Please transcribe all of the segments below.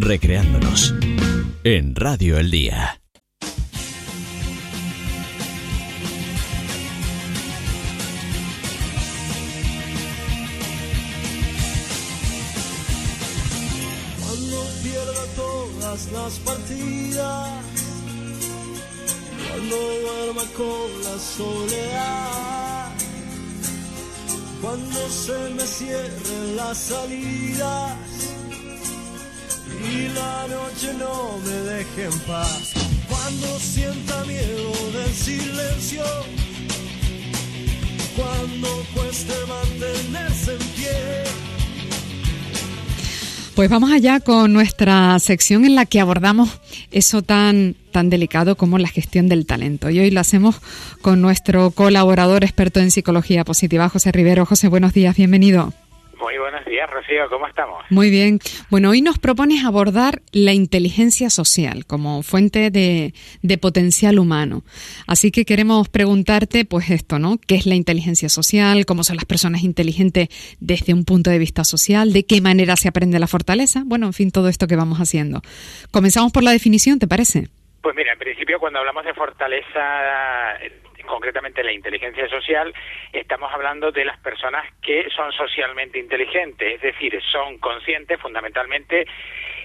recreándonos en Radio El Día. Cuando pierda todas las partidas, cuando duerma con la soledad, cuando se me cierren las salidas y la noche no me deje en paz, cuando sienta miedo del silencio, cuando cueste mantenerse en pie. Pues vamos allá con nuestra sección en la que abordamos eso tan, tan delicado como la gestión del talento. Y hoy lo hacemos con nuestro colaborador experto en psicología positiva, José Rivero. José, buenos días, bienvenido. Muy buenos días, Rocío, ¿cómo estamos? Muy bien. Bueno, hoy nos propones abordar la inteligencia social como fuente de, de, potencial humano. Así que queremos preguntarte, pues esto, ¿no? ¿Qué es la inteligencia social? ¿Cómo son las personas inteligentes desde un punto de vista social? ¿De qué manera se aprende la fortaleza? Bueno, en fin, todo esto que vamos haciendo. Comenzamos por la definición, ¿te parece? Pues mira, en principio cuando hablamos de fortaleza concretamente la inteligencia social, estamos hablando de las personas que son socialmente inteligentes, es decir, son conscientes fundamentalmente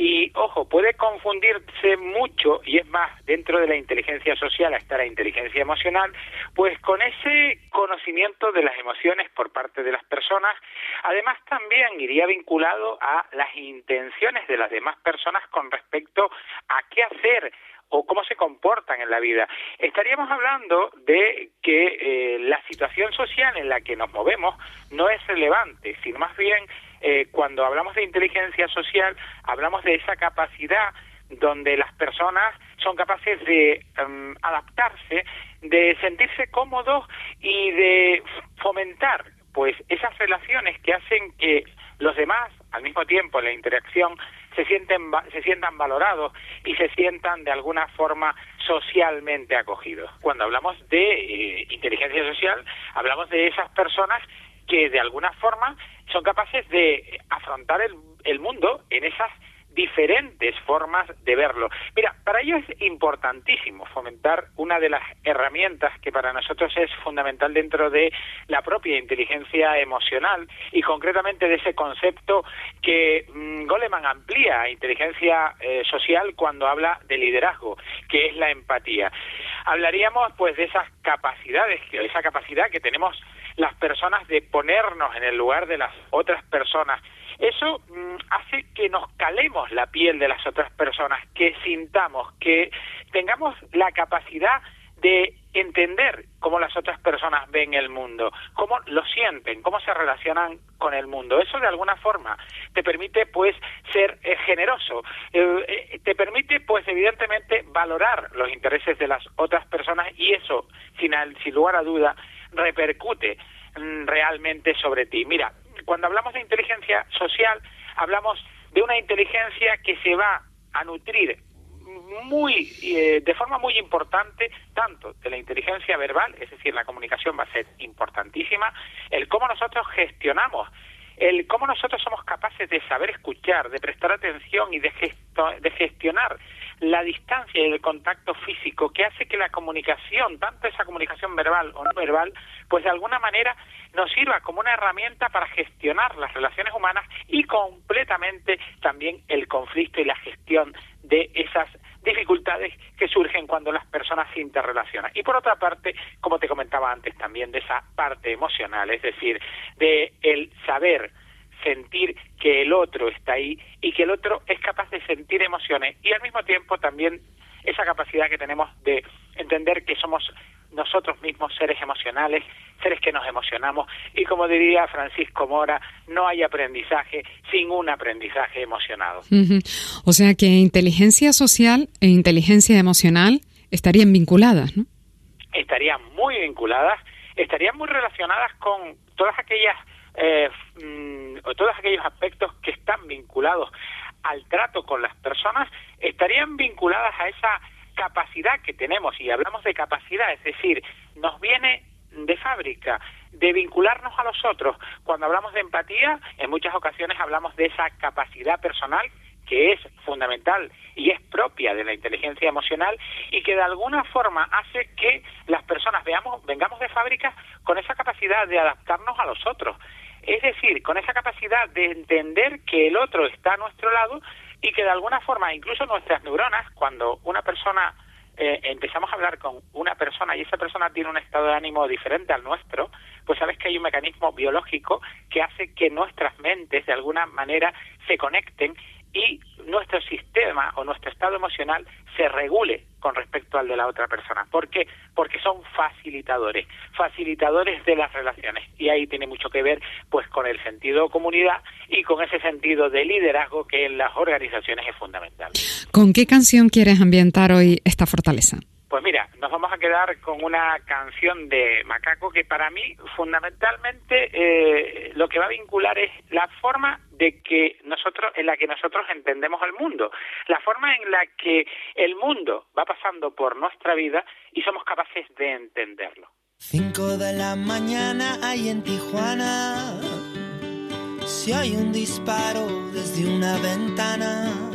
y, ojo, puede confundirse mucho, y es más, dentro de la inteligencia social está la inteligencia emocional, pues con ese conocimiento de las emociones por parte de las personas, además también iría vinculado a las intenciones de las demás personas con respecto a qué hacer o cómo se comportan en la vida. Estaríamos hablando de que eh, la situación social en la que nos movemos no es relevante, sino más bien eh, cuando hablamos de inteligencia social hablamos de esa capacidad donde las personas son capaces de um, adaptarse, de sentirse cómodos y de fomentar pues esas relaciones que hacen que los demás al mismo tiempo la interacción se sienten se sientan valorados y se sientan de alguna forma socialmente acogidos. Cuando hablamos de eh, inteligencia social, hablamos de esas personas que de alguna forma son capaces de afrontar el, el mundo en esas diferentes formas de verlo. Mira, para ello es importantísimo fomentar una de las herramientas que para nosotros es fundamental dentro de la propia inteligencia emocional y concretamente de ese concepto que mmm, Goleman amplía inteligencia eh, social cuando habla de liderazgo, que es la empatía. Hablaríamos pues de esas capacidades, esa capacidad que tenemos las personas de ponernos en el lugar de las otras personas eso mmm, hace que nos calemos la piel de las otras personas, que sintamos, que tengamos la capacidad de entender cómo las otras personas ven el mundo, cómo lo sienten, cómo se relacionan con el mundo. Eso de alguna forma te permite pues ser eh, generoso, eh, te permite pues evidentemente valorar los intereses de las otras personas y eso sin, sin lugar a duda repercute mmm, realmente sobre ti. Mira, cuando hablamos de inteligencia social, hablamos de una inteligencia que se va a nutrir muy eh, de forma muy importante tanto de la inteligencia verbal, es decir, la comunicación va a ser importantísima, el cómo nosotros gestionamos el cómo nosotros somos capaces de saber escuchar, de prestar atención y de, gesto, de gestionar la distancia y el contacto físico que hace que la comunicación, tanto esa comunicación verbal o no verbal, pues de alguna manera nos sirva como una herramienta para gestionar las relaciones humanas y completamente también el conflicto y la gestión de esas dificultades que surgen cuando las personas se interrelacionan. Y por otra parte, como te comentaba antes también, de esa parte emocional, es decir, de el saber sentir que el otro está ahí y que el otro es capaz de sentir emociones y al mismo tiempo también esa capacidad que tenemos de entender que somos nosotros mismos seres emocionales, seres que nos emocionamos y como diría Francisco Mora, no hay aprendizaje sin un aprendizaje emocionado. Uh -huh. O sea que inteligencia social e inteligencia emocional estarían vinculadas, ¿no? Estarían muy vinculadas, estarían muy relacionadas con todas aquellas eh, todos aquellos aspectos que están vinculados al trato con las personas estarían vinculadas a esa capacidad que tenemos y hablamos de capacidad, es decir, nos viene de fábrica de vincularnos a los otros. Cuando hablamos de empatía, en muchas ocasiones hablamos de esa capacidad personal que es fundamental y es propia de la inteligencia emocional y que de alguna forma hace que las personas veamos, vengamos de fábrica con esa capacidad de adaptarnos a los otros. Es decir, con esa capacidad de entender que el otro está a nuestro lado y que de alguna forma incluso nuestras neuronas, cuando una persona eh, empezamos a hablar con una persona y esa persona tiene un estado de ánimo diferente al nuestro, pues sabes que hay un mecanismo biológico que hace que nuestras mentes de alguna manera se conecten y nuestro sistema o nuestro estado emocional se regule con respecto al de la otra persona. ¿Por qué? Porque son facilitadores, facilitadores de las relaciones. Y ahí tiene mucho que ver pues con el sentido comunidad y con ese sentido de liderazgo que en las organizaciones es fundamental. ¿Con qué canción quieres ambientar hoy esta fortaleza? Pues mira, nos vamos a quedar con una canción de Macaco que para mí fundamentalmente eh, lo que va a vincular es la forma de que nosotros, en la que nosotros entendemos el mundo, la forma en la que el mundo va pasando por nuestra vida y somos capaces de entenderlo. Cinco de la mañana hay en Tijuana, si hay un disparo desde una ventana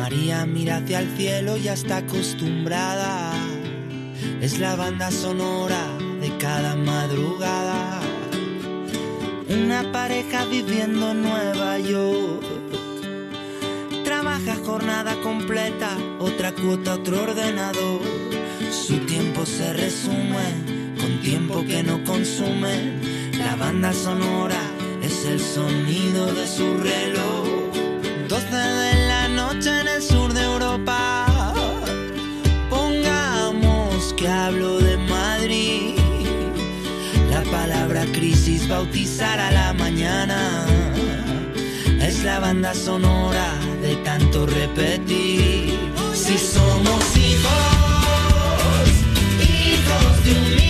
María mira hacia el cielo, ya está acostumbrada. Es la banda sonora de cada madrugada. Una pareja viviendo en Nueva York. Trabaja jornada completa, otra cuota, otro ordenador. Su tiempo se resume con tiempo que no consume. La banda sonora es el sonido de su reloj. 12 de Madrid. La palabra crisis bautizar a la mañana. Es la banda sonora de tanto repetir. Si somos hijos, hijos de un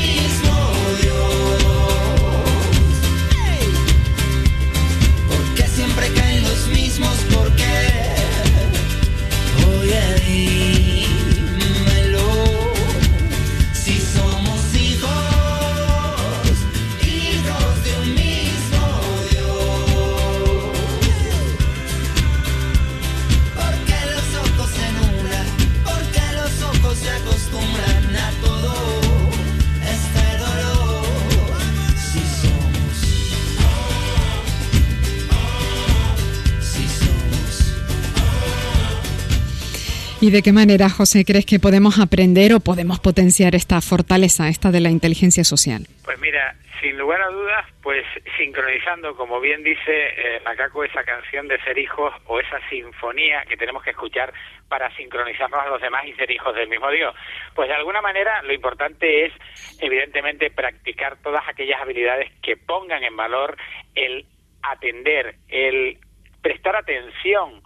¿Y de qué manera, José, crees que podemos aprender o podemos potenciar esta fortaleza, esta de la inteligencia social? Pues mira, sin lugar a dudas, pues sincronizando, como bien dice eh, Macaco, esa canción de ser hijos o esa sinfonía que tenemos que escuchar para sincronizarnos a los demás y ser hijos del mismo Dios. Pues de alguna manera lo importante es, evidentemente, practicar todas aquellas habilidades que pongan en valor el atender, el prestar atención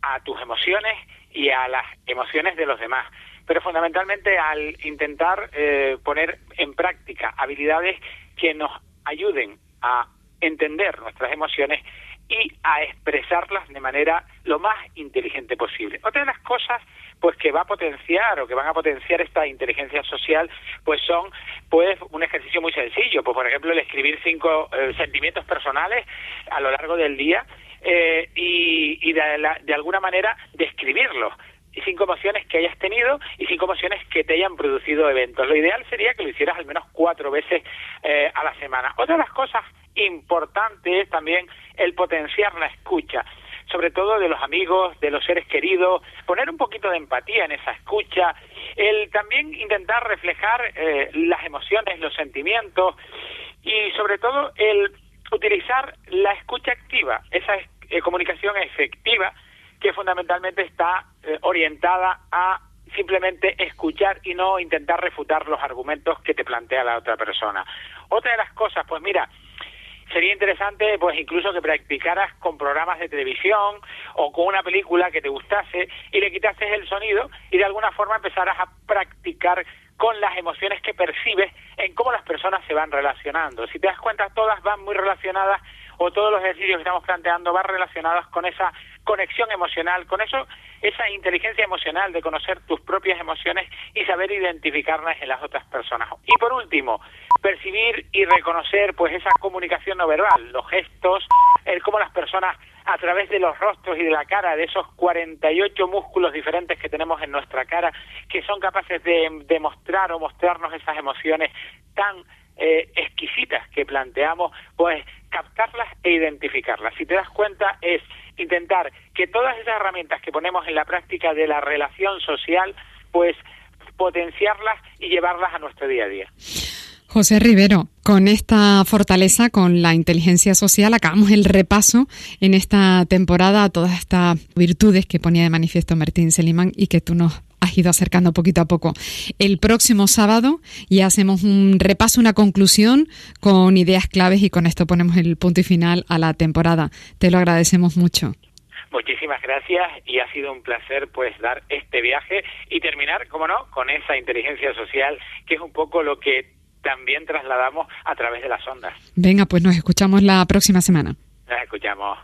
a tus emociones y a las emociones de los demás. Pero fundamentalmente al intentar eh, poner en práctica habilidades que nos ayuden a entender nuestras emociones y a expresarlas de manera lo más inteligente posible. Otra de las cosas pues que va a potenciar o que van a potenciar esta inteligencia social pues son pues un ejercicio muy sencillo, pues por ejemplo el escribir cinco eh, sentimientos personales a lo largo del día eh, y, y de, de alguna manera describirlos cinco emociones que hayas tenido y cinco emociones que te hayan producido eventos. Lo ideal sería que lo hicieras al menos cuatro veces eh, a la semana. Otra de las cosas importantes es también el potenciar la escucha sobre todo de los amigos, de los seres queridos, poner un poquito de empatía en esa escucha, el también intentar reflejar eh, las emociones, los sentimientos y sobre todo el utilizar la escucha activa, esa eh, comunicación efectiva que fundamentalmente está eh, orientada a simplemente escuchar y no intentar refutar los argumentos que te plantea la otra persona. Otra de las cosas, pues mira, sería interesante pues incluso que practicaras con programas de televisión o con una película que te gustase y le quitases el sonido y de alguna forma empezaras a practicar con las emociones que percibes en cómo las personas se van relacionando. Si te das cuenta, todas van muy relacionadas o todos los ejercicios que estamos planteando van relacionados con esa conexión emocional, con eso, esa inteligencia emocional de conocer tus propias emociones y saber identificarlas en las otras personas. Y por último, percibir y reconocer pues esa comunicación no verbal, los gestos, el cómo las personas a través de los rostros y de la cara, de esos 48 músculos diferentes que tenemos en nuestra cara, que son capaces de demostrar o mostrarnos esas emociones tan eh, exquisitas que planteamos, pues captarlas e identificarlas. Si te das cuenta, es intentar que todas esas herramientas que ponemos en la práctica de la relación social, pues potenciarlas y llevarlas a nuestro día a día. José Rivero, con esta fortaleza, con la inteligencia social, acabamos el repaso en esta temporada a todas estas virtudes que ponía de manifiesto Martín Selimán y que tú nos ido acercando poquito a poco. El próximo sábado ya hacemos un repaso, una conclusión con ideas claves y con esto ponemos el punto y final a la temporada. Te lo agradecemos mucho. Muchísimas gracias y ha sido un placer pues dar este viaje y terminar, como no, con esa inteligencia social que es un poco lo que también trasladamos a través de las ondas. Venga, pues nos escuchamos la próxima semana. Nos escuchamos.